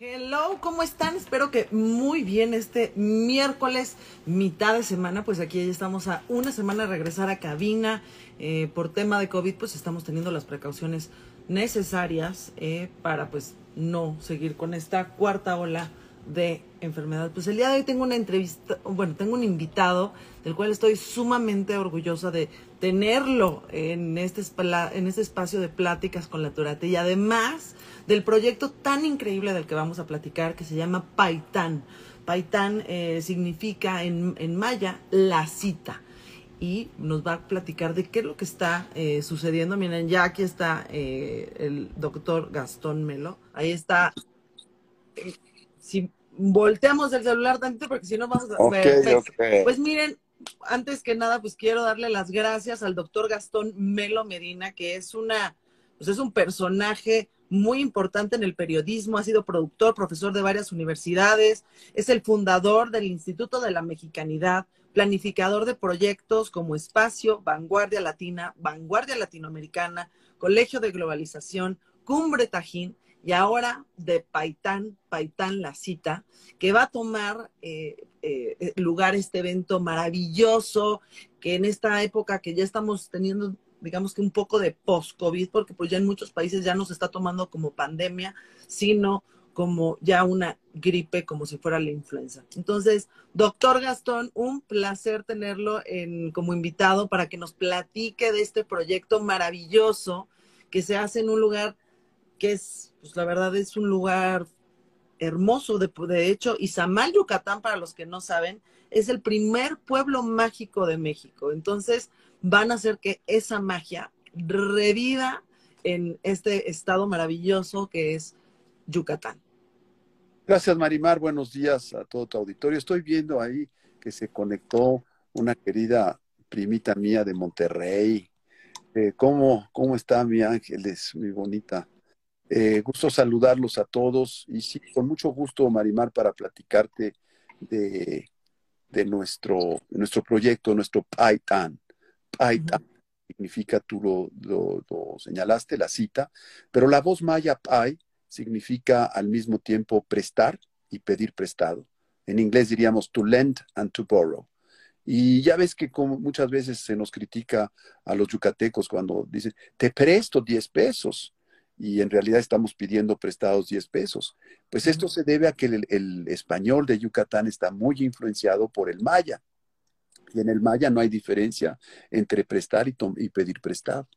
Hello, ¿cómo están? Espero que muy bien este miércoles, mitad de semana, pues aquí ya estamos a una semana de regresar a cabina. Eh, por tema de COVID, pues estamos teniendo las precauciones necesarias eh, para pues no seguir con esta cuarta ola de enfermedad. Pues el día de hoy tengo una entrevista, bueno, tengo un invitado del cual estoy sumamente orgullosa de tenerlo en este, en este espacio de pláticas con la Turate y además del proyecto tan increíble del que vamos a platicar que se llama Paitán. Paitán eh, significa en, en, maya la cita y nos va a platicar de qué es lo que está eh, sucediendo. Miren, ya aquí está eh, el doctor Gastón Melo. Ahí está. Volteamos el celular tantito porque si no vamos a... Okay, Pues miren, antes que nada, pues quiero darle las gracias al doctor Gastón Melo Medina, que es una, pues es un personaje muy importante en el periodismo, ha sido productor, profesor de varias universidades, es el fundador del Instituto de la Mexicanidad, planificador de proyectos como Espacio, Vanguardia Latina, Vanguardia Latinoamericana, Colegio de Globalización, Cumbre Tajín y ahora de Paitán, Paitán La Cita, que va a tomar eh, eh, lugar este evento maravilloso, que en esta época que ya estamos teniendo digamos que un poco de post-COVID, porque pues ya en muchos países ya no se está tomando como pandemia, sino como ya una gripe, como si fuera la influenza. Entonces, doctor Gastón, un placer tenerlo en, como invitado para que nos platique de este proyecto maravilloso que se hace en un lugar que es, pues la verdad es un lugar hermoso. De, de hecho, Izamal, Yucatán, para los que no saben, es el primer pueblo mágico de México. Entonces, van a hacer que esa magia reviva en este estado maravilloso que es Yucatán. Gracias, Marimar. Buenos días a todo tu auditorio. Estoy viendo ahí que se conectó una querida primita mía de Monterrey. Eh, ¿cómo, ¿Cómo está mi Ángeles? Muy bonita. Eh, gusto saludarlos a todos y sí, con mucho gusto, Marimar, para platicarte de, de nuestro, nuestro proyecto, nuestro PyTan. PyTan significa, tú lo, lo, señalaste, la cita, pero la voz maya Pai significa al mismo tiempo prestar y pedir prestado. En inglés diríamos to lend and to borrow. Y ya ves que como muchas veces se nos critica a los yucatecos cuando dicen, te presto 10 pesos y en realidad estamos pidiendo prestados 10 pesos. Pues esto se debe a que el, español de Yucatán está muy influenciado por el maya. Y en el maya no hay diferencia entre prestar y, y pedir prestado.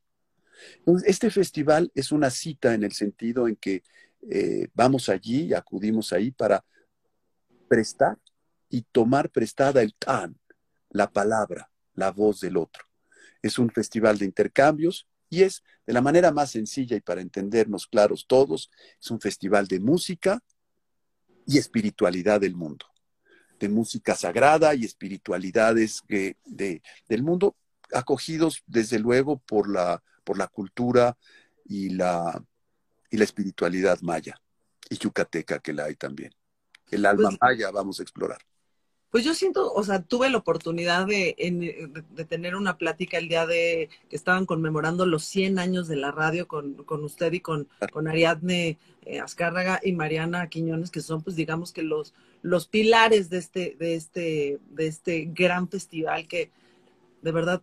Entonces, este festival es una cita en el sentido en que eh, vamos allí y acudimos ahí para prestar y tomar prestada el tan, la palabra, la voz del otro. Es un festival de intercambios y es de la manera más sencilla y para entendernos claros todos, es un festival de música y espiritualidad del mundo, de música sagrada y espiritualidades del mundo, acogidos desde luego por la, por la cultura y la, y la espiritualidad maya y yucateca que la hay también. El alma pues maya vamos a explorar. Pues yo siento, o sea, tuve la oportunidad de, de, tener una plática el día de que estaban conmemorando los 100 años de la radio con, con usted y con, con Ariadne eh, Azcárraga y Mariana Quiñones, que son, pues, digamos que los, los pilares de este, de, este, de este gran festival que, de verdad,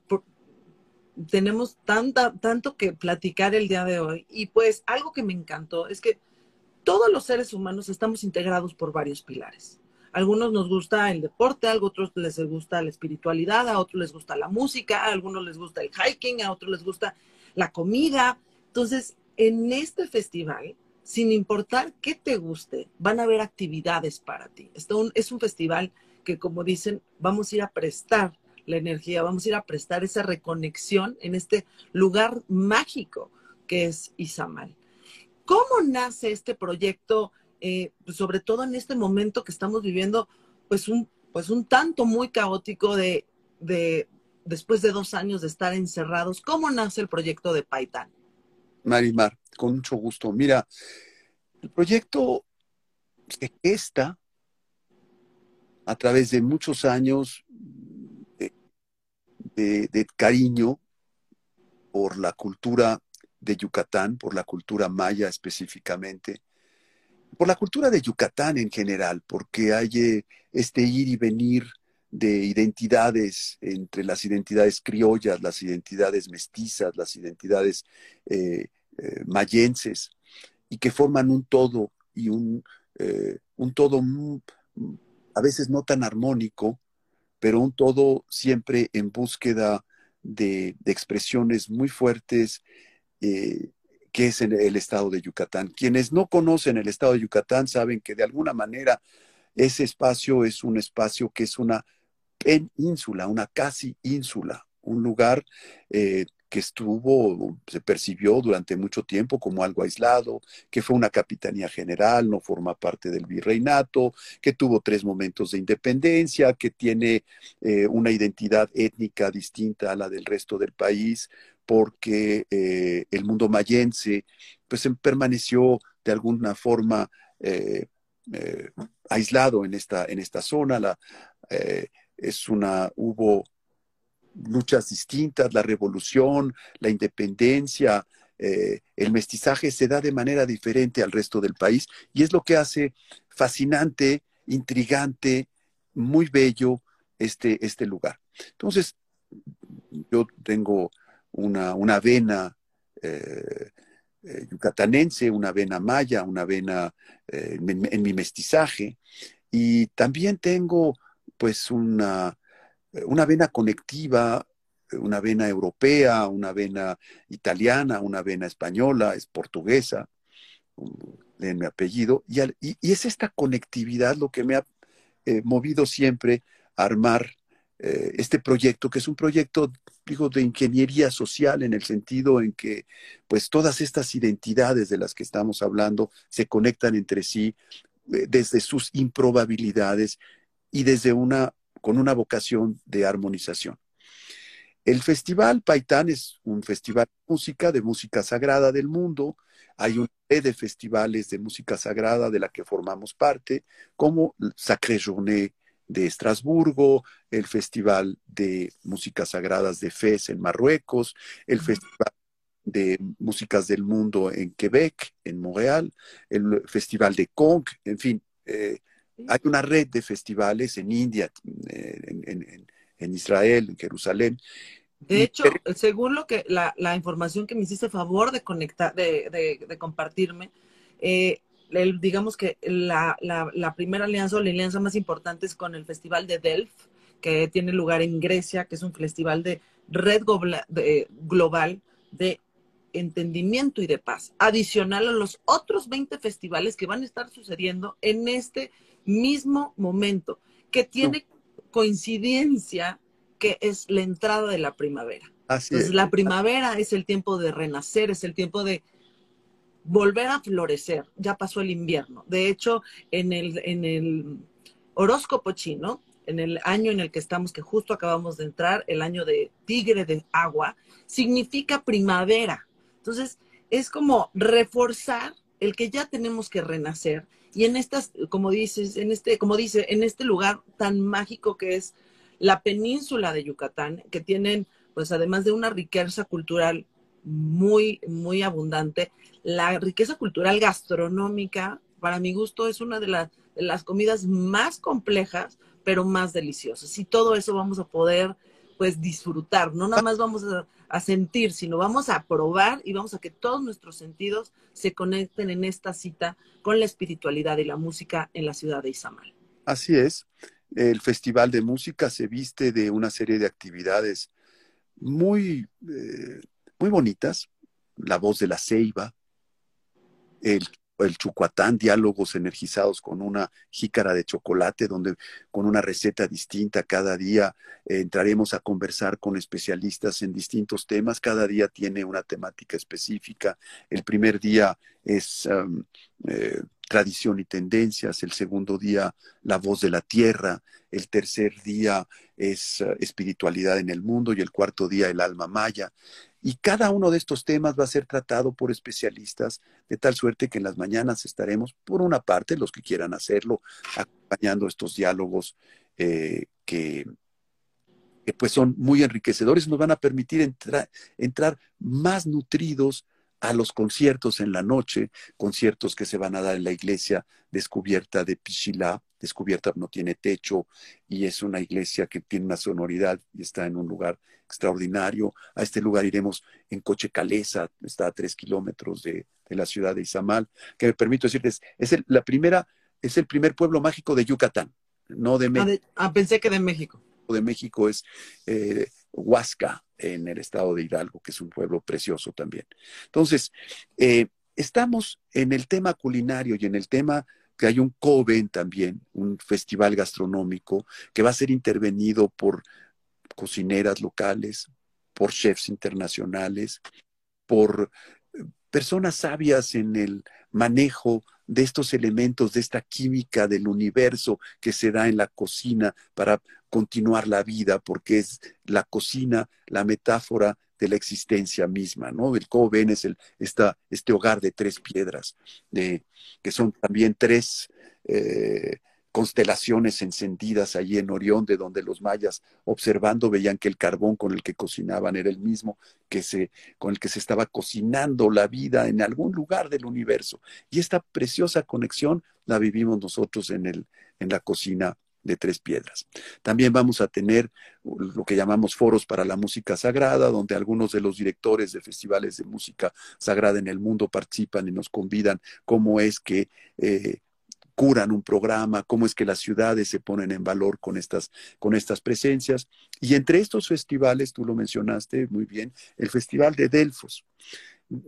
tenemos tanta, tanto que platicar el día de hoy. Y pues algo que me encantó es que todos los seres humanos estamos integrados por varios pilares algunos nos gusta el deporte, a otros les gusta la espiritualidad, a otros les gusta la música, a algunos les gusta el hiking, a otros les gusta la comida. Entonces, en este festival sin importar qué te guste, van a haber actividades para ti. Esto es un festival que, como dicen, vamos a ir a prestar la energía, vamos a ir a prestar esa reconexión en este lugar mágico que es Izamal. ¿Cómo nace este proyecto, eh, sobre todo en este momento que estamos viviendo, pues un, pues un tanto muy caótico de, de, después de dos años de estar encerrados? ¿Cómo nace el proyecto de Paitán? Marimar, con mucho gusto. Mira, el proyecto se gesta a través de muchos años de, cariño por la cultura de Yucatán, por la cultura maya específicamente, por la cultura de Yucatán en general, porque hay eh, este ir y venir de identidades entre las identidades criollas, las identidades mestizas, las identidades eh, eh, mayenses, y que forman un todo y un, un todo a veces no tan armónico, pero un todo siempre en búsqueda de, expresiones muy fuertes, que es el estado de Yucatán. Quienes no conocen el estado de Yucatán saben que de alguna manera ese espacio es un espacio que es una península, una casi ínsula, un lugar eh, que estuvo, se percibió durante mucho tiempo como algo aislado, que fue una capitanía general, no forma parte del virreinato, que tuvo tres momentos de independencia, que tiene eh, una identidad étnica distinta a la del resto del país, porque eh, el mundo mayense pues em, permaneció de alguna forma eh, aislado en esta, en esta zona. La, es una, hubo luchas distintas, la revolución, la independencia, eh, el mestizaje se da de manera diferente al resto del país y es lo que hace fascinante, intrigante, muy bello este, este lugar. Entonces, yo tengo una, una vena eh, eh, yucatanense, una vena maya, una vena en mi mestizaje. Y también tengo pues una, una vena conectiva, una vena europea, una vena italiana, una vena española, es portuguesa, en mi apellido, y, es esta conectividad lo que me ha eh, movido siempre a armar eh, este proyecto, que es un proyecto, digo, de ingeniería social en el sentido en que, pues, todas estas identidades de las que estamos hablando se conectan entre sí eh, desde sus improbabilidades y desde una con una vocación de armonización. El Festival Paitán es un festival de música, de música sagrada del mundo. Hay una red de festivales de música sagrada de la que formamos parte, como Sacré Journée de Estrasburgo, el Festival de Músicas Sagradas de Fez en Marruecos, el Festival de Músicas del Mundo en Quebec, en Montreal, el Festival de Conch, en fin, eh, hay una red de festivales en India, en, Israel, en Jerusalén. De hecho, según lo que la, información que me hiciste favor de conectar, de, compartirme, eh, digamos que la, primera alianza o la alianza más importante es con el Festival de Delft, que tiene lugar en Grecia, que es un festival de red global de entendimiento y de paz, adicional a los otros 20 festivales que van a estar sucediendo en este mismo momento, que tiene coincidencia que es la entrada de la primavera. Así Entonces, la primavera es el tiempo de renacer, es el tiempo de volver a florecer. Ya pasó el invierno. De hecho, en el, en el horóscopo chino, en el año en el que estamos, que justo acabamos de entrar, el año de tigre de agua, significa primavera. Entonces, es como reforzar el que ya tenemos que renacer y en estas, como dices, en este, como dice, en este lugar tan mágico que es la península de Yucatán, que tienen, pues además de una riqueza cultural muy, muy abundante, la riqueza cultural gastronómica, para mi gusto, es una de, las comidas más complejas, pero más deliciosas. Y todo eso vamos a poder, pues, disfrutar. No nada más vamos a a sentir, sino vamos a probar y vamos a que todos nuestros sentidos se conecten en esta cita con la espiritualidad y la música en la ciudad de Izamal. Así es. El Festival de Música se viste de una serie de actividades muy, eh, bonitas. La voz de la ceiba, el Chucuatán, diálogos energizados con una jícara de chocolate, donde con una receta distinta cada día eh, entraremos a conversar con especialistas en distintos temas. Cada día tiene una temática específica. El primer día es um, eh, tradición y tendencias, el segundo día la voz de la tierra, el tercer día es uh, espiritualidad en el mundo y el cuarto día el alma maya. Y cada uno de estos temas va a ser tratado por especialistas, de tal suerte que en las mañanas estaremos, por una parte, los que quieran hacerlo, acompañando estos diálogos eh, que, pues son muy enriquecedores, nos van a permitir entrar más nutridos a los conciertos en la noche, conciertos que se van a dar en la iglesia descubierta de Pichilá, descubierta no tiene techo y es una iglesia que tiene una sonoridad y está en un lugar extraordinario. A este lugar iremos en coche calesa, está a tres kilómetros de, la ciudad de Izamal, que me permito decirles, es el, la primera, es el primer pueblo mágico de Yucatán, no de ah, México. Ah, pensé que de México. De México es eh, Huasca, en el estado de Hidalgo, que es un pueblo precioso también. Entonces, eh, estamos en el tema culinario y en el tema que hay un Coven también, un festival gastronómico que va a ser intervenido por cocineras locales, por chefs internacionales, por eh, personas sabias en el manejo de estos elementos, de esta química del universo que se da en la cocina para continuar la vida, porque es la cocina la metáfora de la existencia misma, ¿no? El Coven es el, este hogar de tres piedras, que son también tres eh, constelaciones encendidas allí en Orión, de donde los mayas, observando, veían que el carbón con el que cocinaban era el mismo que se, con el que se estaba cocinando la vida en algún lugar del universo. Y esta preciosa conexión la vivimos nosotros en, el, en la cocina de Tres Piedras. También vamos a tener lo que llamamos foros para la música sagrada, donde algunos de los directores de festivales de música sagrada en el mundo participan y nos convidan cómo es que eh, curan un programa, cómo es que las ciudades se ponen en valor con estas, con estas presencias. Y entre estos festivales, tú lo mencionaste muy bien, el Festival de Delfos.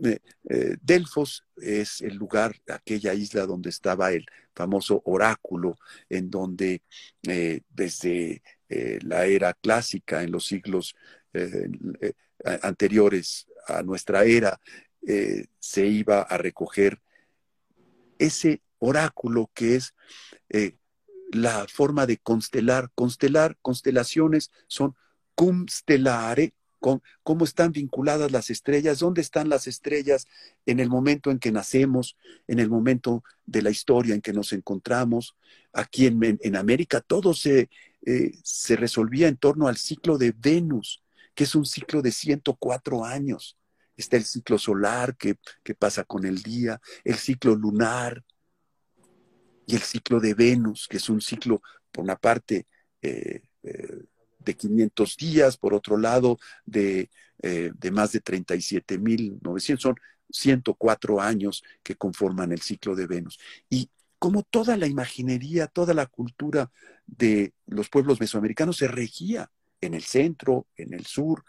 Eh, eh, Delfos es el lugar, aquella isla donde estaba el famoso oráculo, en donde eh, desde la era clásica, en los siglos anteriores a nuestra era, se iba a recoger ese oráculo que es la forma de constelar. Constelar, constelaciones son cum stellare, cómo están vinculadas las estrellas, dónde están las estrellas en el momento en que nacemos, en el momento de la historia en que nos encontramos. Aquí en, América todo se, eh, se resolvía en torno al ciclo de Venus, que es un ciclo de 104 años. Está el ciclo solar que, pasa con el día, el ciclo lunar y el ciclo de Venus, que es un ciclo, por una parte, eh, eh, de 500 días, por otro lado, de, eh, de más de 37.900, son 104 años que conforman el ciclo de Venus. Y como toda la imaginería, toda la cultura de los pueblos mesoamericanos se regía en el centro, en el sur,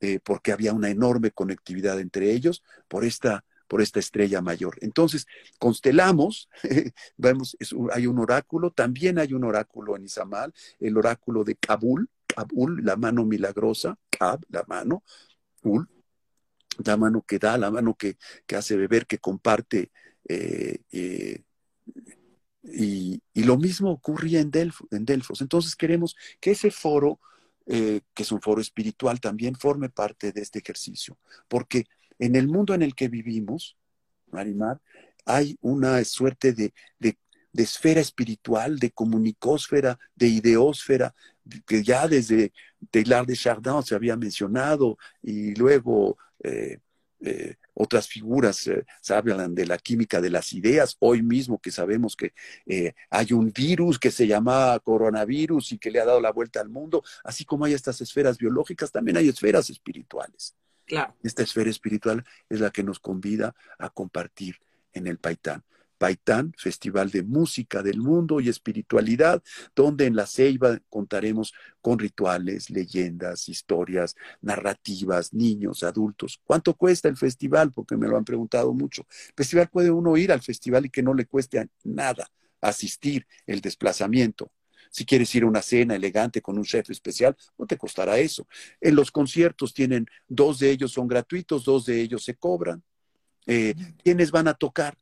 eh, porque había una enorme conectividad entre ellos por esta, por esta estrella mayor. Entonces, constelamos, vemos, hay un oráculo, también hay un oráculo en Izamal, el oráculo de Kabul, Kabul, la mano milagrosa, Kab, la mano, Ul, la mano que da, la mano que, hace beber, que comparte. Eh, eh, y, lo mismo ocurría en, en, Delfos. Entonces queremos que ese foro, eh, que es un foro espiritual, también forme parte de este ejercicio. Porque en el mundo en el que vivimos, Marimar, hay una suerte de, esfera espiritual, de comunicósfera, de ideósfera, que ya desde Taylor de Chardin se había mencionado y luego eh, eh, otras figuras eh, hablan de la química de las ideas. Hoy mismo que sabemos que hay un virus que se llama coronavirus y que le ha dado la vuelta al mundo, así como hay estas esferas biológicas, también hay esferas espirituales. Esta esfera espiritual es la que nos convida a compartir en el Paitán. Paitán, Festival de Música del Mundo y Espiritualidad, donde en la Ceiba contaremos con rituales, leyendas, historias, narrativas, niños, adultos. ¿Cuánto cuesta el festival? Porque me lo han preguntado mucho. El festival puede uno ir al festival y que no le cueste nada asistir, el desplazamiento. Si quieres ir a una cena elegante con un chef especial, no te costará eso. En los conciertos tienen, dos de ellos son gratuitos, dos de ellos se cobran. Eh, ¿Quiénes van a tocar?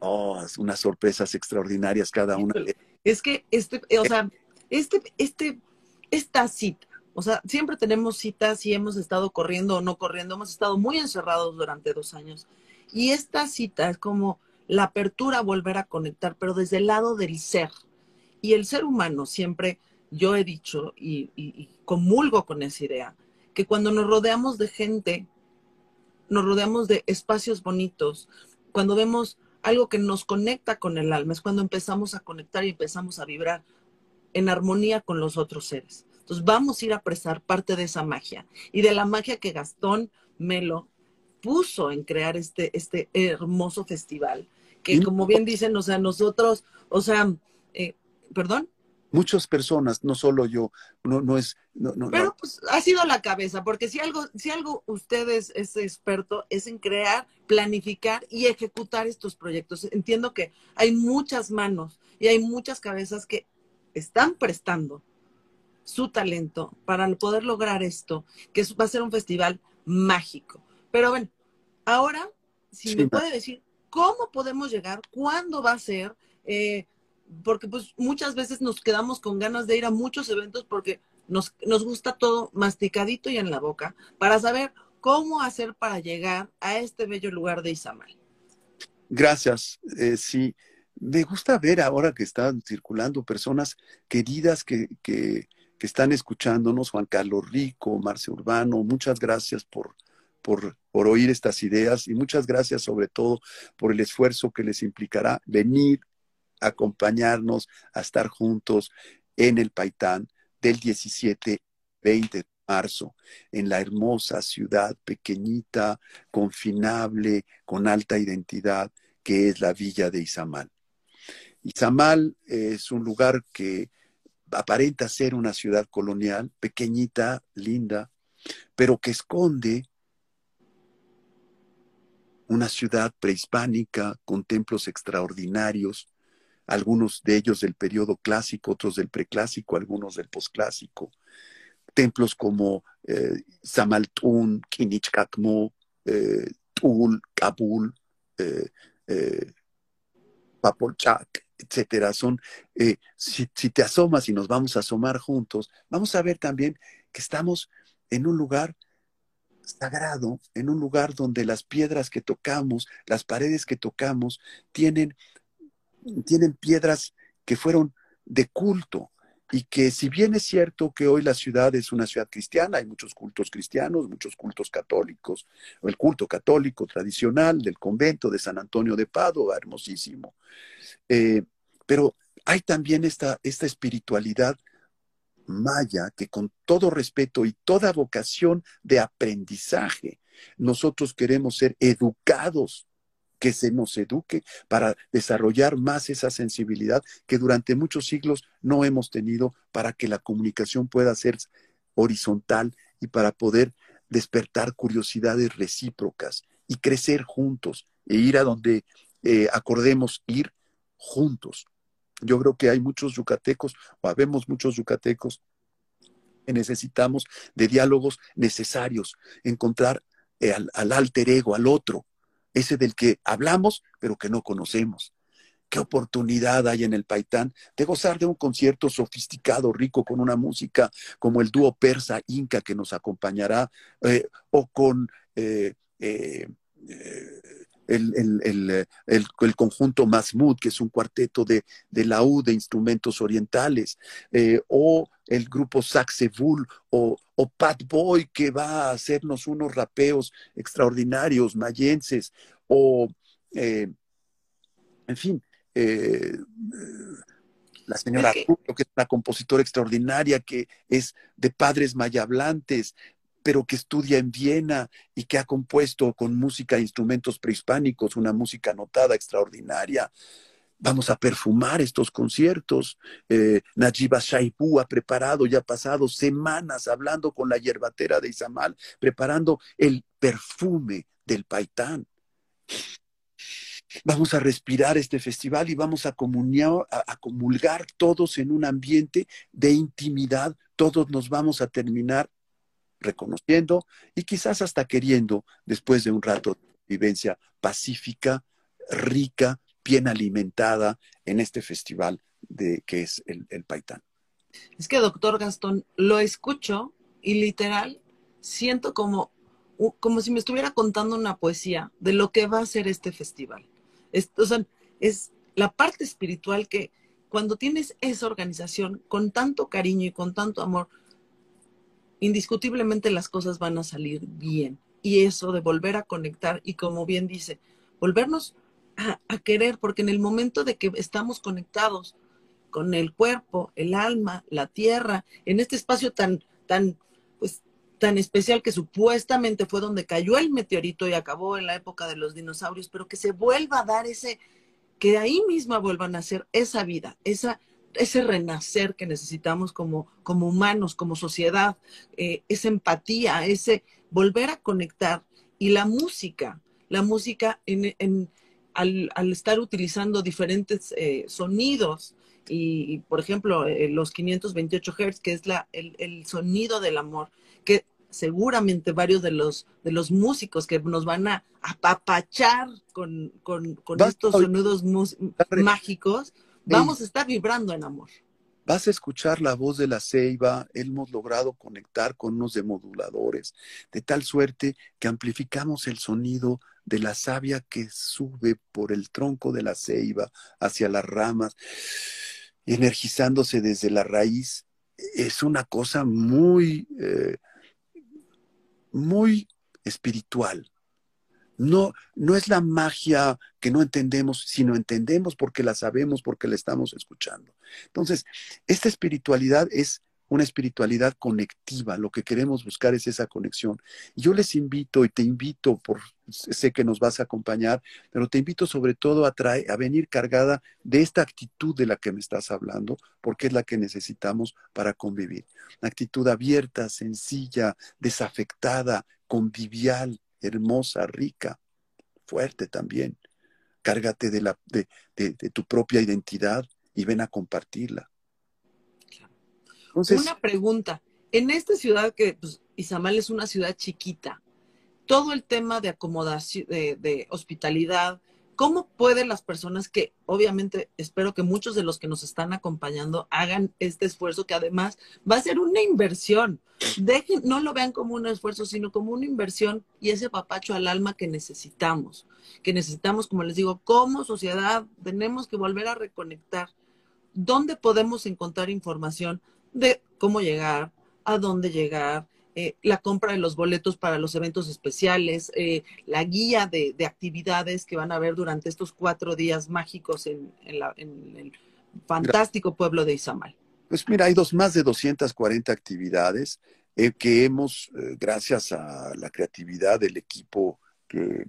Oh, unas sorpresas extraordinarias cada una. Es que este, eh, o sea, este, este, esta cita, o sea, siempre tenemos citas y hemos estado corriendo o no corriendo, hemos estado muy encerrados durante dos años. Y esta cita es como la apertura a volver a conectar, pero desde el lado del ser. Y el ser humano siempre, yo he dicho y, y comulgo con esa idea, que cuando nos rodeamos de gente, nos rodeamos de espacios bonitos, cuando vemos algo que nos conecta con el alma, es cuando empezamos a conectar y empezamos a vibrar en armonía con los otros seres. Entonces vamos a ir a prestar parte de esa magia y de la magia que Gastón Melo puso en crear este, este hermoso festival, que como bien dicen, o sea, nosotros, o sea, eh, perdón muchas personas, no solo yo, no, no es... No, Pero pues ha sido la cabeza, porque si algo, si algo usted es, experto es en crear, planificar y ejecutar estos proyectos. Entiendo que hay muchas manos y hay muchas cabezas que están prestando su talento para poder lograr esto, que va a ser un festival mágico. Pero bueno, ahora, si me puede decir, ¿cómo podemos llegar? ¿Cuándo va a ser? Eh, porque pues muchas veces nos quedamos con ganas de ir a muchos eventos porque nos, nos gusta todo masticadito y en la boca para saber cómo hacer para llegar a este bello lugar de Izamal. Gracias. Eh, sí, me gusta ver ahora que están circulando personas queridas que, que, que están escuchándonos, Juan Carlos Rico, Marce Urbano, muchas gracias por, por, por, oír estas ideas y muchas gracias sobre todo por el esfuerzo que les implicará venir acompañarnos a estar juntos en el Paitán del 17-20 de marzo, en la hermosa ciudad pequeñita, confinable, con alta identidad, que es la villa de Izamal. Izamal es un lugar que aparenta ser una ciudad colonial, pequeñita, linda, pero que esconde una ciudad prehispánica con templos extraordinarios, algunos de ellos del periodo clásico, otros del preclásico, algunos del posclásico. Templos como eh, Samaltún, Kinichkakmo, eh, Tul, Kabul, eh, eh, Papolchak, etcétera. Son, si, si te asomas y nos vamos a asomar juntos, vamos a ver también que estamos en un lugar sagrado, en un lugar donde las piedras que tocamos, las paredes que tocamos, tienen tienen piedras que fueron de culto. Y que si bien es cierto que hoy la ciudad es una ciudad cristiana, hay muchos cultos cristianos, muchos cultos católicos, el culto católico tradicional del convento de San Antonio de Padua, hermosísimo, eh, pero hay también esta, esta espiritualidad maya que con todo respeto y toda vocación de aprendizaje, nosotros queremos ser educados que se nos eduque para desarrollar más esa sensibilidad que durante muchos siglos no hemos tenido para que la comunicación pueda ser horizontal y para poder despertar curiosidades recíprocas y crecer juntos e ir a donde eh, acordemos ir juntos. Yo creo que hay muchos yucatecos, o habemos muchos yucatecos, que necesitamos de diálogos necesarios, encontrar eh, al alter ego, al otro, ese del que hablamos, pero que no conocemos. ¿Qué oportunidad hay en el Paitán de gozar de un concierto sofisticado, rico, con una música como el dúo persa Inca que nos acompañará, eh, o con eh, eh, el, el, conjunto Masmud, que es un cuarteto de, de laúd de instrumentos orientales, o el grupo Saxevul, o, o Pat Boy, que va a hacernos unos rapeos extraordinarios, mayenses, o, eh, en fin, eh, la señora que es una compositora extraordinaria, que es de padres mayablantes, pero que estudia en Viena y que ha compuesto con música e instrumentos prehispánicos una música notada extraordinaria. Vamos a perfumar estos conciertos. Eh, Najiba ha preparado, ya ha pasado semanas hablando con la hierbatera de Izamal, preparando el perfume del paitán. Vamos a respirar este festival y vamos a, comuniar, a, comulgar todos en un ambiente de intimidad. Todos nos vamos a terminar reconociendo y quizás hasta queriendo después de un rato de vivencia pacífica, rica, bien alimentada en este festival de, que es el, el Paitán. Es que, doctor Gastón, lo escucho y literal siento como, como si me estuviera contando una poesía de lo que va a ser este festival. Es, o sea, es la parte espiritual que cuando tienes esa organización con tanto cariño y con tanto amor, indiscutiblemente las cosas van a salir bien. Y eso de volver a conectar y como bien dice, volvernos a, querer, porque en el momento de que estamos conectados con el cuerpo, el alma, la tierra, en este espacio tan, tan, pues, tan especial que supuestamente fue donde cayó el meteorito y acabó en la época de los dinosaurios, pero que se vuelva a dar ese, que ahí misma vuelvan a ser esa vida, esa, ese renacer que necesitamos como, como humanos, como sociedad, eh, esa empatía, ese volver a conectar. Y la música, la música en, en, al, al, estar utilizando diferentes eh, sonidos, y, por ejemplo, eh, los 528 Hz, que es la, el, el, sonido del amor, que seguramente varios de los, de los músicos que nos van a apapachar con, con, con estos sonidos mágicos, vamos a estar vibrando en amor. Vas a escuchar la voz de la ceiba, hemos logrado conectar con unos demoduladores, de tal suerte que amplificamos el sonido de la savia que sube por el tronco de la ceiba hacia las ramas, energizándose desde la raíz. Es una cosa muy... Eh, muy espiritual. No, no es la magia que no entendemos, sino entendemos porque la sabemos, porque la estamos escuchando. Entonces, esta espiritualidad es una espiritualidad conectiva. Lo que queremos buscar es esa conexión. Yo les invito y te invito, por, sé que nos vas a acompañar, pero te invito sobre todo a, traer, a venir cargada de esta actitud de la que me estás hablando, porque es la que necesitamos para convivir. Una actitud abierta, sencilla, desafectada, convivial, hermosa, rica, fuerte también. Cárgate de, la, de, de, tu propia identidad y ven a compartirla. Una pregunta. En esta ciudad que pues, Izamal es una ciudad chiquita, todo el tema de acomodación, de, de, hospitalidad, ¿cómo pueden las personas que, obviamente, espero que muchos de los que nos están acompañando hagan este esfuerzo, que además va a ser una inversión? Dejen, no lo vean como un esfuerzo, sino como una inversión y ese papacho al alma que necesitamos, que necesitamos, como les digo, como sociedad, tenemos que volver a reconectar. ¿Dónde podemos encontrar información? de cómo llegar, a dónde llegar, eh, la compra de los boletos para los eventos especiales, eh, la guía de, de, actividades que van a haber durante estos cuatro días mágicos en, el fantástico pueblo de Izamal. Pues mira, hay dos, más de 240 actividades eh, que hemos, gracias a la creatividad del equipo que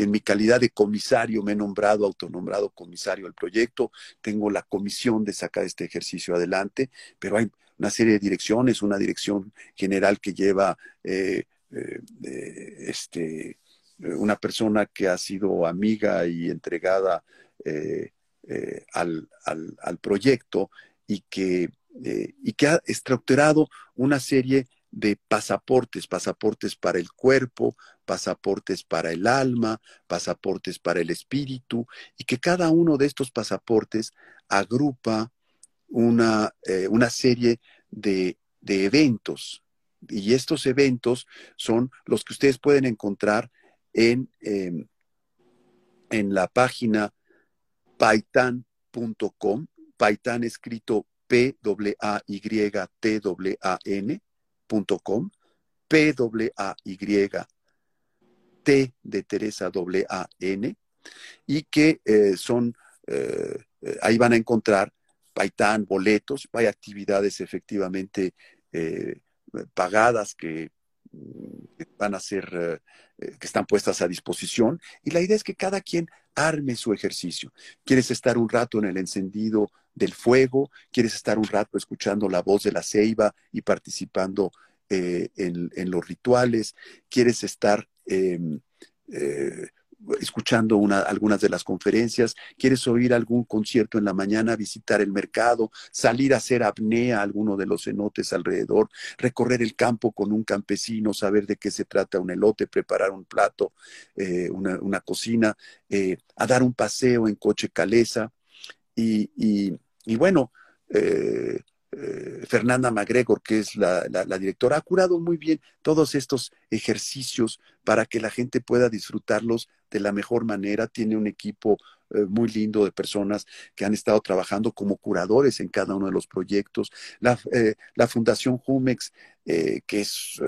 que en mi calidad de comisario me he nombrado, autonombrado comisario del proyecto, tengo la comisión de sacar este ejercicio adelante, pero hay una serie de direcciones, una dirección general que lleva eh, eh, este, una persona que ha sido amiga y entregada eh, al, al, al, proyecto y que, y que ha estructurado una serie de pasaportes, pasaportes para el cuerpo, pasaportes para el alma, pasaportes para el espíritu, y que cada uno de estos pasaportes agrupa una, eh, una serie de, de, eventos. Y estos eventos son los que ustedes pueden encontrar en, eh, en la página paitan.com, paitan escrito P-A-Y-T-A-N, .com, P A Y T de Teresa A N. Y que eh, son eh, ahí van a encontrar paitán, boletos, hay actividades efectivamente eh, pagadas que, van a ser, que están puestas a disposición. Y la idea es que cada quien arme su ejercicio. ¿Quieres estar un rato en el encendido del fuego? ¿Quieres estar un rato escuchando la voz de la ceiba y participando en, los rituales? ¿Quieres estar em, escuchando una, algunas de las conferencias, quieres oír algún concierto en la mañana, visitar el mercado, salir a hacer apnea a alguno de los cenotes alrededor, recorrer el campo con un campesino, saber de qué se trata un elote, preparar un plato, eh, una, cocina, eh, a dar un paseo en coche caleza. Y, y, bueno, eh, eh, Fernanda MacGregor, que es la, directora, ha curado muy bien todos estos ejercicios para que la gente pueda disfrutarlos de la mejor manera. Tiene un equipo eh, muy lindo de personas que han estado trabajando como curadores en cada uno de los proyectos. La, eh, Fundación Jumex, que es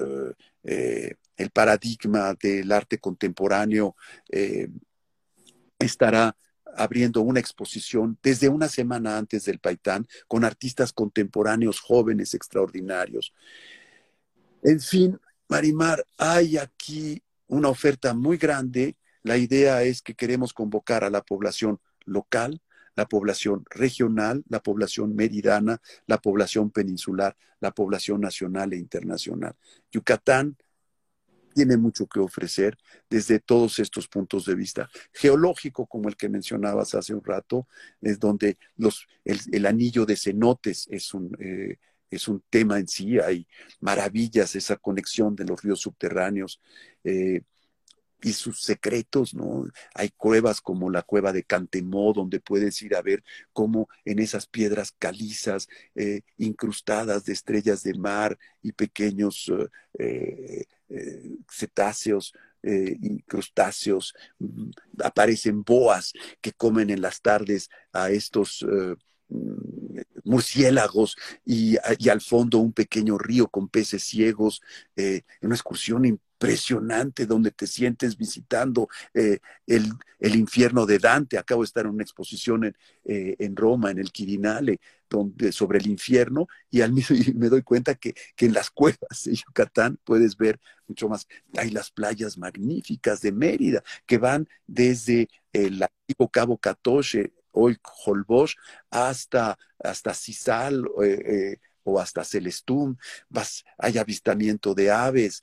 el paradigma del arte contemporáneo, estará abriendo una exposición desde una semana antes del Paitán con artistas contemporáneos jóvenes extraordinarios. En fin, Marimar, hay aquí una oferta muy grande. La idea es que queremos convocar a la población local, la población regional, la población meridana, la población peninsular, la población nacional e internacional. Yucatán tiene mucho que ofrecer desde todos estos puntos de vista. Geológico, como el que mencionabas hace un rato, es donde los, el, anillo de cenotes es un, eh, es un tema en sí, hay maravillas, esa conexión de los ríos subterráneos. Eh, y sus secretos, ¿no? Hay cuevas como la cueva de Cantemó, donde puedes ir a ver cómo en esas piedras calizas, eh, incrustadas de estrellas de mar y pequeños eh, cetáceos eh, y crustáceos, mm, aparecen boas que comen en las tardes a estos eh, mm, murciélagos y, al fondo un pequeño río con peces ciegos, una excursión impresionante donde te sientes visitando el, infierno de Dante. Acabo de estar en una exposición en, en Roma, en el Quirinale, sobre el infierno y, al mismo, me doy cuenta que, en las cuevas de Yucatán puedes ver mucho más. Hay las playas magníficas de Mérida que van desde el antiguo Cabo Catoche, hoy Holbox, hasta, hasta Cisal eh, eh, o hasta Celestún. Vas, hay avistamiento de aves,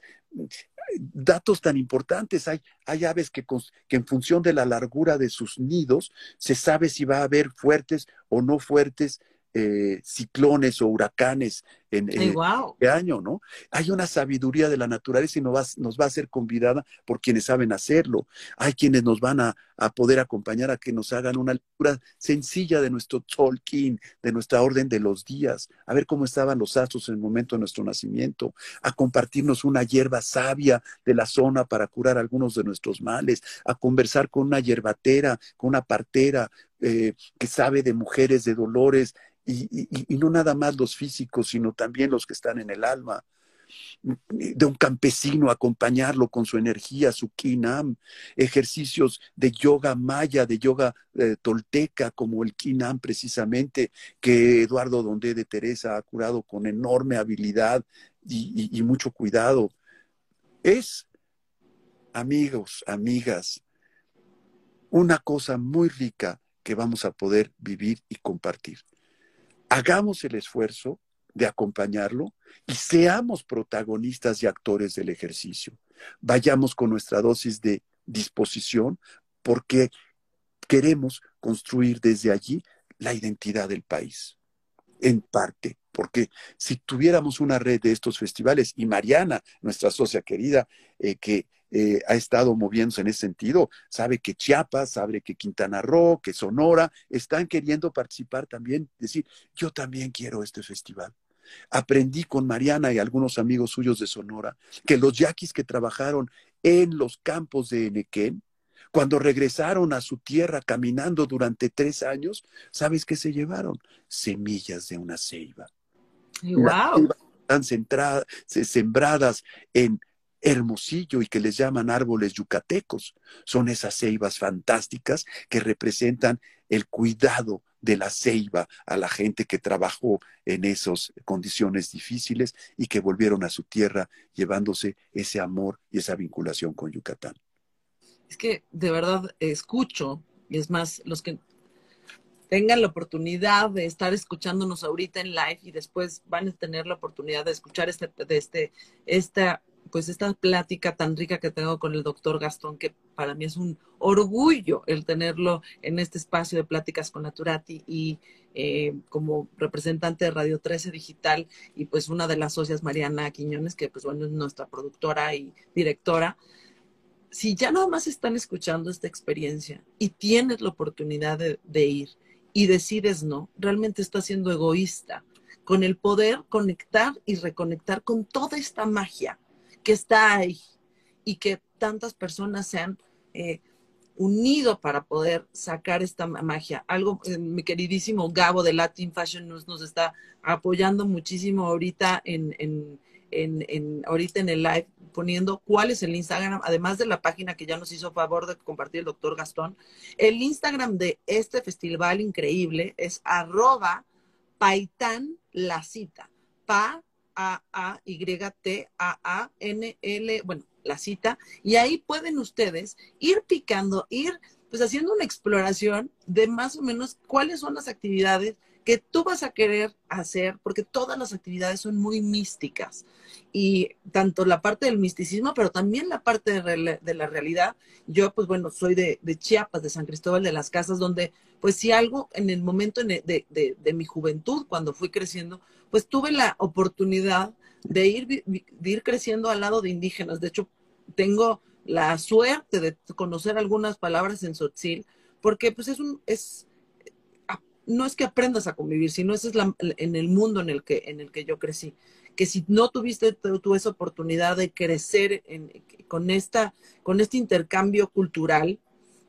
datos tan importantes. Hay, hay aves que, que, en función de la largura de sus nidos se sabe si va a haber fuertes o no fuertes eh, ciclones o huracanes en, este año, ¿no? Hay una sabiduría de la naturaleza y nos va, nos va a ser convidada por quienes saben hacerlo. Hay quienes nos van a, poder acompañar a que nos hagan una lectura sencilla de nuestro Tolkien, de nuestra orden de los días, a ver cómo estaban los astros en el momento de nuestro nacimiento, a compartirnos una hierba sabia de la zona para curar algunos de nuestros males, a conversar con una hierbatera, con una partera, eh, que sabe de mujeres, de dolores, y, no nada más los físicos, sino también los que están en el alma. De un campesino, acompañarlo con su energía, su kinam, ejercicios de yoga maya, de yoga eh, tolteca, como el kinam precisamente, que Eduardo Donde de Teresa ha curado con enorme habilidad y mucho cuidado. Es, amigos, amigas, una cosa muy rica que vamos a poder vivir y compartir hagamos el esfuerzo de acompañarlo y seamos protagonistas y actores del ejercicio. Vayamos con nuestra dosis de disposición porque queremos construir desde allí la identidad del país, en parte, porque si tuviéramos una red de estos festivales, y Mariana, nuestra socia querida, eh, que eh, ha estado moviéndose en ese sentido. Sabe que Chiapas, sabe que Quintana Roo, que Sonora están queriendo participar también, decir, yo también quiero este festival. Aprendí con Mariana y algunos amigos suyos de Sonora que los yaquis que trabajaron en los campos de Enequén, cuando regresaron a su tierra caminando durante tres años, ¿sabes qué se llevaron? Semillas de una ceiba. ¡Wow! Están sembradas en Hermosillo y que les llaman árboles yucatecos. Son esas ceibas fantásticas que representan el cuidado de la ceiba a la gente que trabajó en esas condiciones difíciles y que volvieron a su tierra llevándose ese amor y esa vinculación con Yucatán. Es que de verdad escucho, y es más, los que tengan la oportunidad de estar escuchándonos ahorita en live y después van a tener la oportunidad de escuchar este, este, esta, pues esta plática tan rica que tengo con el doctor Gastón, que para mí es un orgullo el tenerlo en este espacio de pláticas con Naturati y eh, como representante de Radio 13 Digital y pues una de las socias, Mariana Quiñones, que pues bueno es nuestra productora y directora. Si ya nada más están escuchando esta experiencia y tienes la oportunidad de ir, y decides no, realmente estás siendo egoísta con el poder conectar y reconectar con toda esta magia que está ahí y que tantas personas se han eh, unido para poder sacar esta magia. Algo, eh, mi queridísimo Gabo de Latin Fashion News nos está apoyando muchísimo ahorita en, en, en, ahorita en el live poniendo cuál es el Instagram, además de la página que ya nos hizo favor de compartir el doctor Gastón. El Instagram de este festival increíble es arroba paitan la cita. Pa, A, A, Y, T, A, A, N, L, bueno, la cita. Y ahí pueden ustedes ir picando, ir pues haciendo una exploración de más o menos cuáles son las actividades que tú vas a querer hacer, porque todas las actividades son muy místicas. Y tanto la parte del misticismo, pero también la parte de, la realidad. Yo, pues bueno, soy de, Chiapas, de San Cristóbal de las Casas, donde, pues si algo en el momento de, de, mi juventud, cuando fui creciendo, pues tuve la oportunidad de ir, creciendo al lado de indígenas. De hecho, tengo la suerte de conocer algunas palabras en Sotzil, porque pues es un, es, no es que aprendas a convivir, sino ese es en el mundo en el, que, en el que yo crecí. Que si no tuviste tú, esa oportunidad de crecer con, esta, con este intercambio cultural,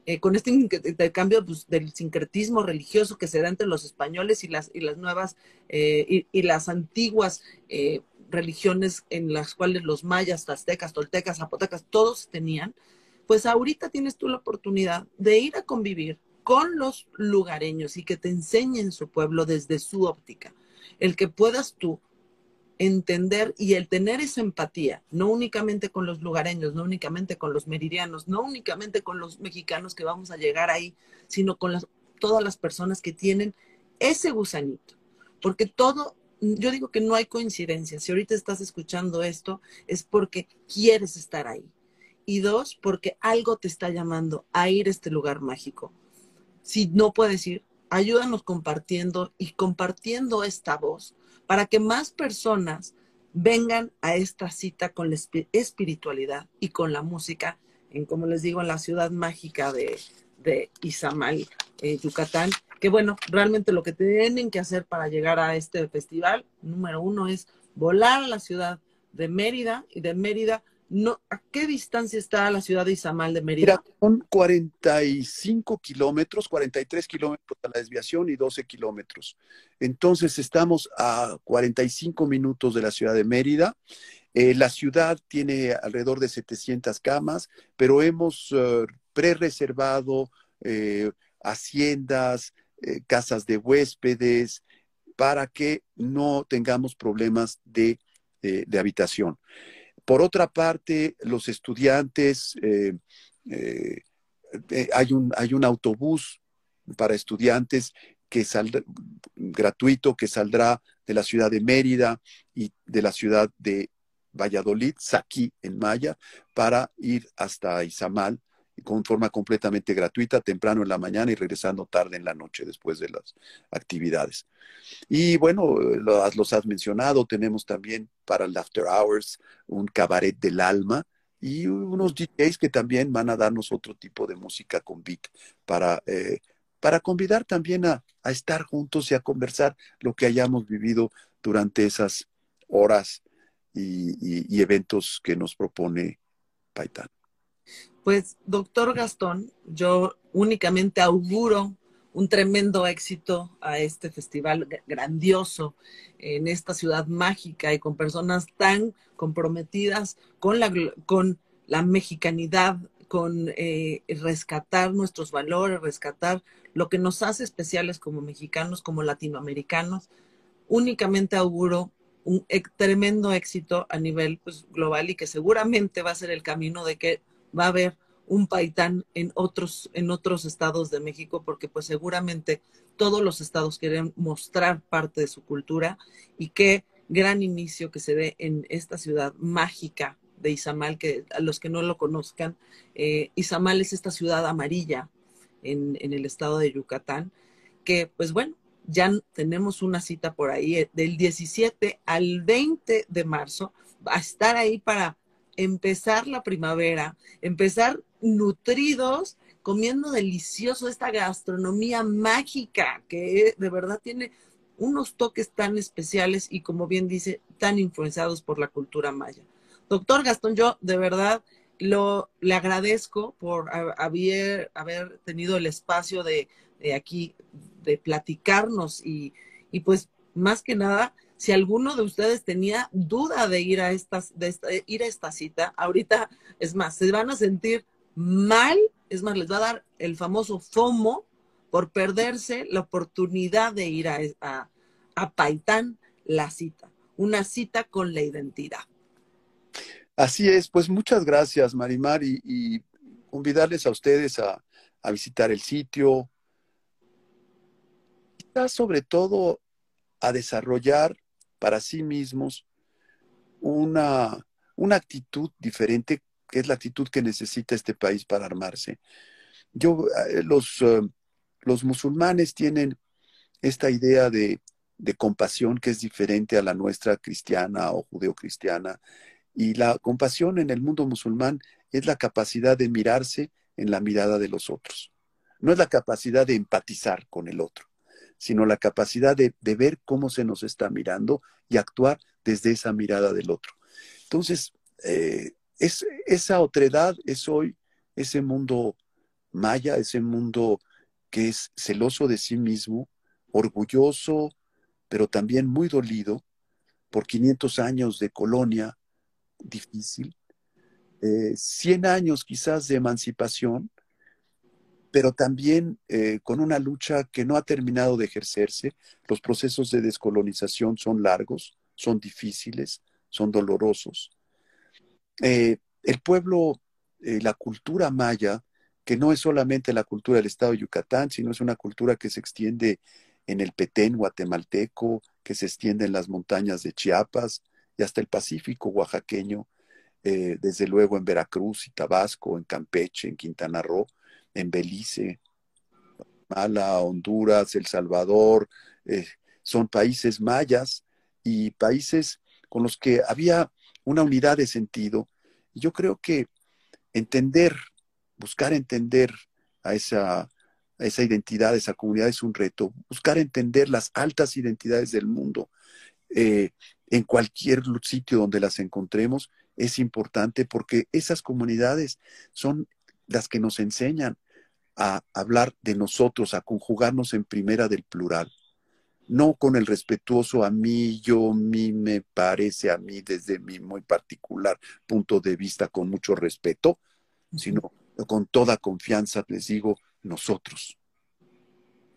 eh, con este intercambio pues, del sincretismo religioso que se da entre los españoles y las, y las nuevas eh, y, las antiguas eh, religiones en las cuales los mayas, aztecas, toltecas, zapotecas, todos tenían, pues ahorita tienes tú la oportunidad de ir a convivir con los lugareños y que te enseñen su pueblo desde su óptica. El que puedas tú entender y el tener esa empatía, no únicamente con los lugareños, no únicamente con los meridianos, no únicamente con los mexicanos que vamos a llegar ahí, sino con todas las personas que tienen ese gusanito. Porque todo, yo digo que no hay coincidencia. Si ahorita estás escuchando esto, es porque quieres estar ahí. Y dos, porque algo te está llamando a ir a este lugar mágico si no puedes ir, ayúdanos compartiendo y compartiendo esta voz para que más personas vengan a esta cita con la espiritualidad y con la música, en como les digo, en la ciudad mágica de, de Izamal, Yucatán. Que bueno, realmente lo que tienen que hacer para llegar a este festival, número uno, es volar a la ciudad de Mérida y de Mérida no, ¿a qué distancia está la ciudad de Izamal de Mérida? Mira, son 45 kilómetros, 43 kilómetros a la desviación y 12 kilómetros. Entonces estamos a 45 minutos de la ciudad de Mérida. Eh, la ciudad tiene alrededor de 700 camas, pero hemos uh, pre-reservado eh, haciendas, casas de huéspedes, para que no tengamos problemas de habitación. Por otra parte, los estudiantes, eh, eh, eh, hay, un, hay un autobús para estudiantes que saldrá gratuito que saldrá de la ciudad de Mérida y de la ciudad de Valladolid, Saquí en Maya, para ir hasta Izamal con forma completamente gratuita, temprano en la mañana y regresando tarde en la noche después de las actividades. Y bueno, los, has mencionado, tenemos también para el After Hours un cabaret del alma y unos DJs que también van a darnos otro tipo de música con beat para, eh, para convidar también a, estar juntos y a conversar lo que hayamos vivido durante esas horas y, y eventos que nos propone Paitán. Pues, doctor Gastón, yo únicamente auguro un tremendo éxito a este festival grandioso en esta ciudad mágica y con personas tan comprometidas con la, con la mexicanidad, con eh, rescatar nuestros valores, rescatar lo que nos hace especiales como mexicanos, como latinoamericanos. Únicamente auguro un tremendo éxito a nivel pues, global y que seguramente va a ser el camino de que va a haber un paitán en otros, en otros estados de México, porque pues seguramente todos los estados quieren mostrar parte de su cultura y qué gran inicio que se ve en esta ciudad mágica de Izamal, que a los que no lo conozcan, eh, Izamal es esta ciudad amarilla en, en el estado de Yucatán, que pues bueno, ya tenemos una cita por ahí eh, del 17 al 20 de marzo, va a estar ahí para empezar la primavera, empezar nutridos, comiendo delicioso esta gastronomía mágica que de verdad tiene unos toques tan especiales y como bien dice, tan influenciados por la cultura maya. Doctor Gastón, yo de verdad lo, le agradezco por haber, haber tenido el espacio de, de aquí de platicarnos y, y, pues más que nada, si alguno de ustedes tenía duda de ir a estas, de ir a esta cita, ahorita es más, se van a sentir mal, es más, les va a dar el famoso FOMO por perderse la oportunidad de ir a, a, Paitán la cita, una cita con la identidad. Así es, pues muchas gracias, Marimar, y, y convidarles a ustedes a, a visitar el sitio, sobre todo a desarrollar para sí mismos una, una actitud diferente, que es la actitud que necesita este país para armarse. Yo, eh, los, eh, los musulmanes tienen esta idea de, de compasión que es diferente a la nuestra cristiana o judeocristiana. Y la compasión en el mundo musulmán es la capacidad de mirarse en la mirada de los otros. No es la capacidad de empatizar con el otro sino la capacidad de, ver cómo se nos está mirando y actuar desde esa mirada del otro. Entonces, eh, es, esa otredad es hoy ese mundo maya, ese mundo que es celoso de sí mismo, orgulloso, pero también muy dolido por 500 años de colonia difícil, 100 eh, años quizás de emancipación, pero también eh, con una lucha que no ha terminado de ejercerse. Los procesos de descolonización son largos, son difíciles, son dolorosos. Eh, el pueblo, eh, la cultura maya, que no es solamente la cultura del estado de Yucatán, sino es una cultura que se extiende en el Petén guatemalteco, que se extiende en las montañas de Chiapas y hasta el Pacífico oaxaqueño, desde luego en Veracruz y Tabasco, en Campeche, en Quintana Roo, en Belice, Mala, Honduras, El Salvador, eh, son países mayas y países con los que había una unidad de sentido. Yo creo que entender, buscar entender a esa, esa identidad, a esa comunidad es un reto. Buscar entender las altas identidades del mundo eh, en cualquier sitio donde las encontremos es importante porque esas comunidades son las que nos enseñan a hablar de nosotros, a conjugarnos en primera del plural. No con el respetuoso a mí, yo, mí, me parece, a mí, desde mi muy particular punto de vista, con mucho respeto, sino con toda confianza les digo, nosotros.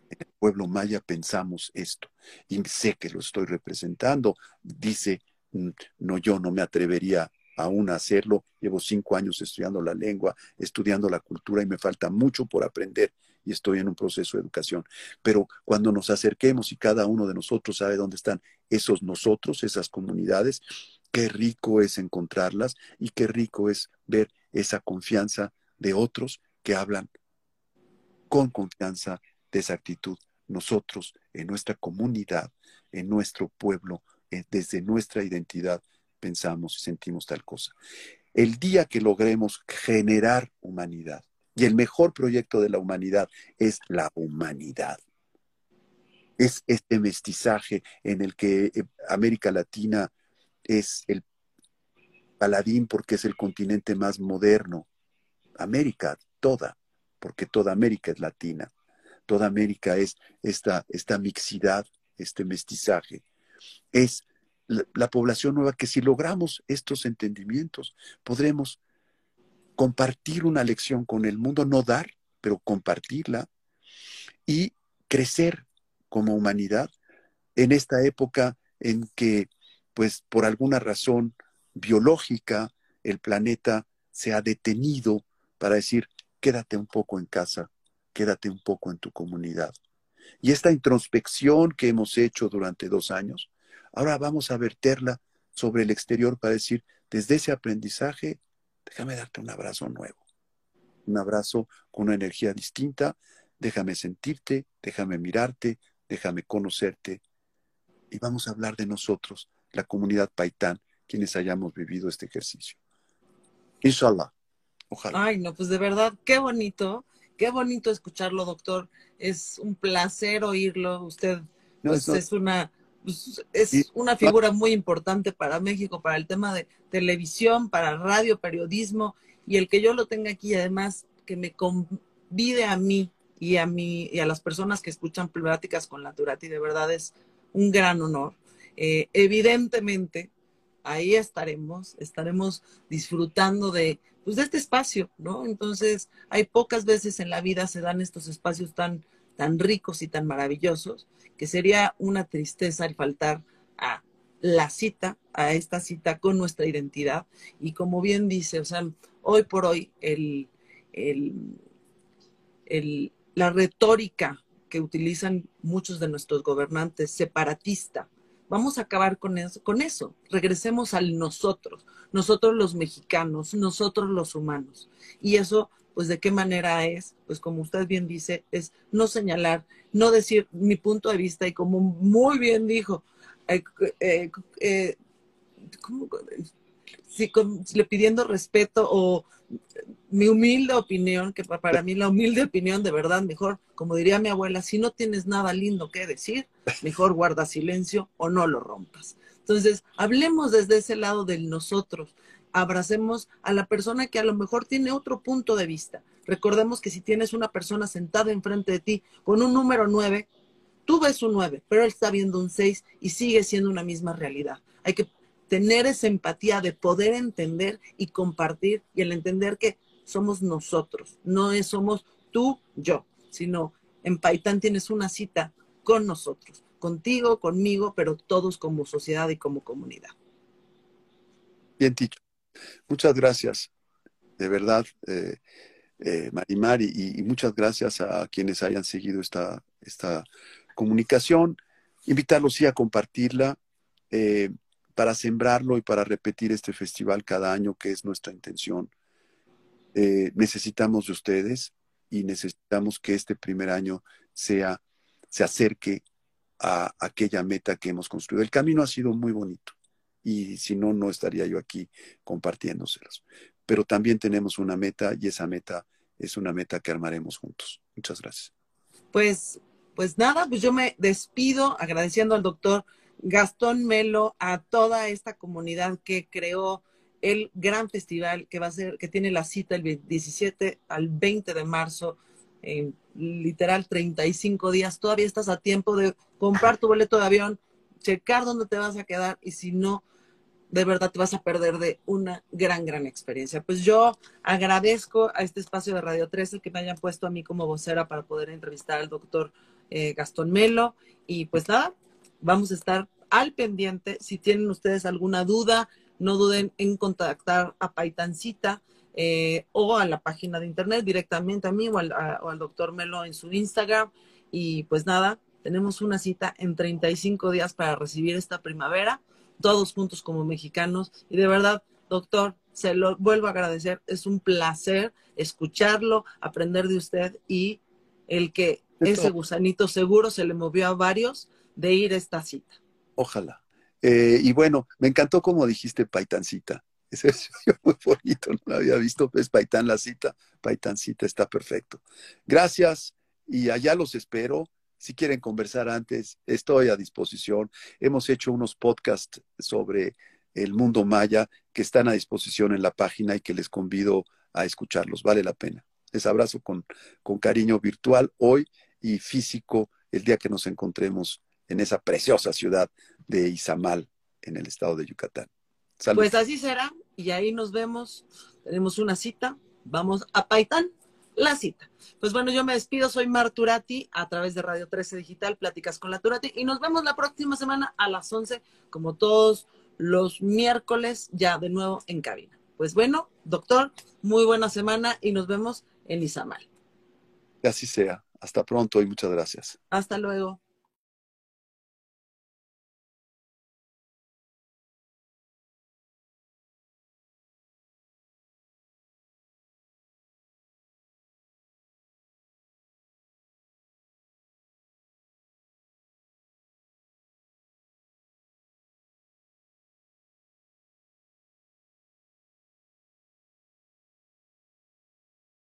En el pueblo maya pensamos esto y sé que lo estoy representando. Dice, mm, no, yo no me atrevería aún hacerlo. Llevo cinco años estudiando la lengua, estudiando la cultura y me falta mucho por aprender y estoy en un proceso de educación. Pero cuando nos acerquemos y cada uno de nosotros sabe dónde están esos nosotros, esas comunidades, qué rico es encontrarlas y qué rico es ver esa confianza de otros que hablan con confianza de esa actitud. Nosotros, en nuestra comunidad, en nuestro pueblo, eh, desde nuestra identidad, pensamos y sentimos tal cosa. El día que logremos generar humanidad, y el mejor proyecto de la humanidad es la humanidad, es este mestizaje en el que eh, América Latina es el paladín porque es el continente más moderno. América, toda, porque toda América es latina. Toda América es esta, esta mixidad, este mestizaje. Es la, población nueva, que si logramos estos entendimientos, podremos compartir una lección con el mundo, no dar, pero compartirla. y crecer como humanidad en esta época en que, pues, por alguna razón biológica, el planeta se ha detenido para decir, quédate un poco en casa, quédate un poco en tu comunidad. Y esta introspección que hemos hecho durante dos años, ahora vamos a verterla sobre el exterior para decir, desde ese aprendizaje, déjame darte un abrazo nuevo, un abrazo con una energía distinta, déjame sentirte, déjame mirarte, déjame conocerte. Y vamos a hablar de nosotros, la comunidad Paitán, quienes hayamos vivido este ejercicio. Inshallah. Ojalá. Ay, no, pues de verdad, qué bonito, qué bonito escucharlo, doctor. Es un placer oírlo. Usted pues, es una pues, es una figura muy importante para México, para el tema de televisión, para radio, periodismo, y el que yo lo tenga aquí, además, que me convide a mí y a mí y a las personas que escuchan pláticas con la Turati, de verdad es un gran honor. Eh, evidentemente, ahí estaremos, estaremos disfrutando de, pues, de este espacio, ¿no? Entonces, hay pocas veces en la vida se dan estos espacios tan, tan ricos y tan maravillosos, que sería una tristeza el faltar a la cita, a esta cita con nuestra identidad. Y como bien dice, o sea, hoy por hoy el, el, la retórica que utilizan muchos de nuestros gobernantes separatista, vamos a acabar con eso, con eso. Regresemos al nosotros, nosotros los mexicanos, nosotros los humanos. Y eso, pues, ¿de qué manera es? Pues, como usted bien dice, es no señalar, no decir mi punto de vista y como muy bien dijo, eh, eh, eh, le pidiendo respeto o mi humilde opinión, que para mí la humilde opinión de verdad, mejor, como diría mi abuela, si no tienes nada lindo que decir, mejor guarda silencio o no lo rompas. Entonces, hablemos desde ese lado del nosotros, abracemos a la persona que a lo mejor tiene otro punto de vista. Recordemos que si tienes una persona sentada enfrente de ti con un número 9, tú ves un 9, pero él está viendo un 6 y sigue siendo una misma realidad. Hay que tener esa empatía de poder entender y compartir y el entender que somos nosotros, no es somos tú, yo, sino en Paitán tienes una cita con nosotros, contigo, conmigo, pero todos como sociedad y como comunidad. Bien dicho. Muchas gracias, de verdad, eh, eh Marimar, y, muchas gracias a quienes hayan seguido esta, esta comunicación. Invitarlos sí a compartirla. Eh, para sembrarlo y para repetir este festival cada año, que es nuestra intención. Eh, necesitamos de ustedes y necesitamos que este primer año sea, se acerque a aquella meta que hemos construido. El camino ha sido muy bonito y si no, no estaría yo aquí compartiéndoselos. Pero también tenemos una meta y esa meta es una meta que armaremos juntos. Muchas gracias. Pues, pues nada, pues yo me despido agradeciendo al doctor Gastón Melo, a toda esta comunidad que creó el gran festival que va a ser, que tiene la cita el 17 al 20 de marzo, en literal 35 días. Todavía estás a tiempo de comprar tu boleto de avión, checar dónde te vas a quedar y si no, de verdad te vas a perder de una gran, gran experiencia. Pues yo agradezco a este espacio de Radio 13 que me hayan puesto a mí como vocera para poder entrevistar al doctor eh, Gastón Melo. Y pues nada, vamos a estar al pendiente. Si tienen ustedes alguna duda, no duden en contactar a Paitancita eh, o a la página de internet directamente a mí o al, o al doctor Melo en su Instagram. Y pues nada, tenemos una cita en 35 días para recibir esta primavera, todos juntos como mexicanos. Y de verdad, doctor, se lo vuelvo a agradecer. Es un placer escucharlo, aprender de usted y el que ese gusanito seguro se le movió a varios de ir a esta cita. Ojalá. Eh, y bueno, me encantó como dijiste Paitancita. Ese es muy bonito, no lo había visto. Es Paitán la cita, Paitancita está perfecto. Gracias y allá los espero. Si quieren conversar antes, estoy a disposición. Hemos hecho unos podcasts sobre el mundo maya que están a disposición en la página y que les convido a escucharlos. Vale la pena. Les abrazo con, con cariño virtual hoy y físico el día que nos encontremos en esa preciosa ciudad de Izamal, en el estado de Yucatán. Pues así será, y ahí nos vemos. Tenemos una cita. Vamos a Paitán. La cita. Pues bueno, yo me despido, soy Mar Turati a través de Radio 13 Digital, Pláticas con la Turati, y nos vemos la próxima semana a las 11, como todos los miércoles, ya de nuevo en cabina. Pues bueno, doctor, muy buena semana y nos vemos en Izamal. Que así sea. Hasta pronto y muchas gracias. Hasta luego.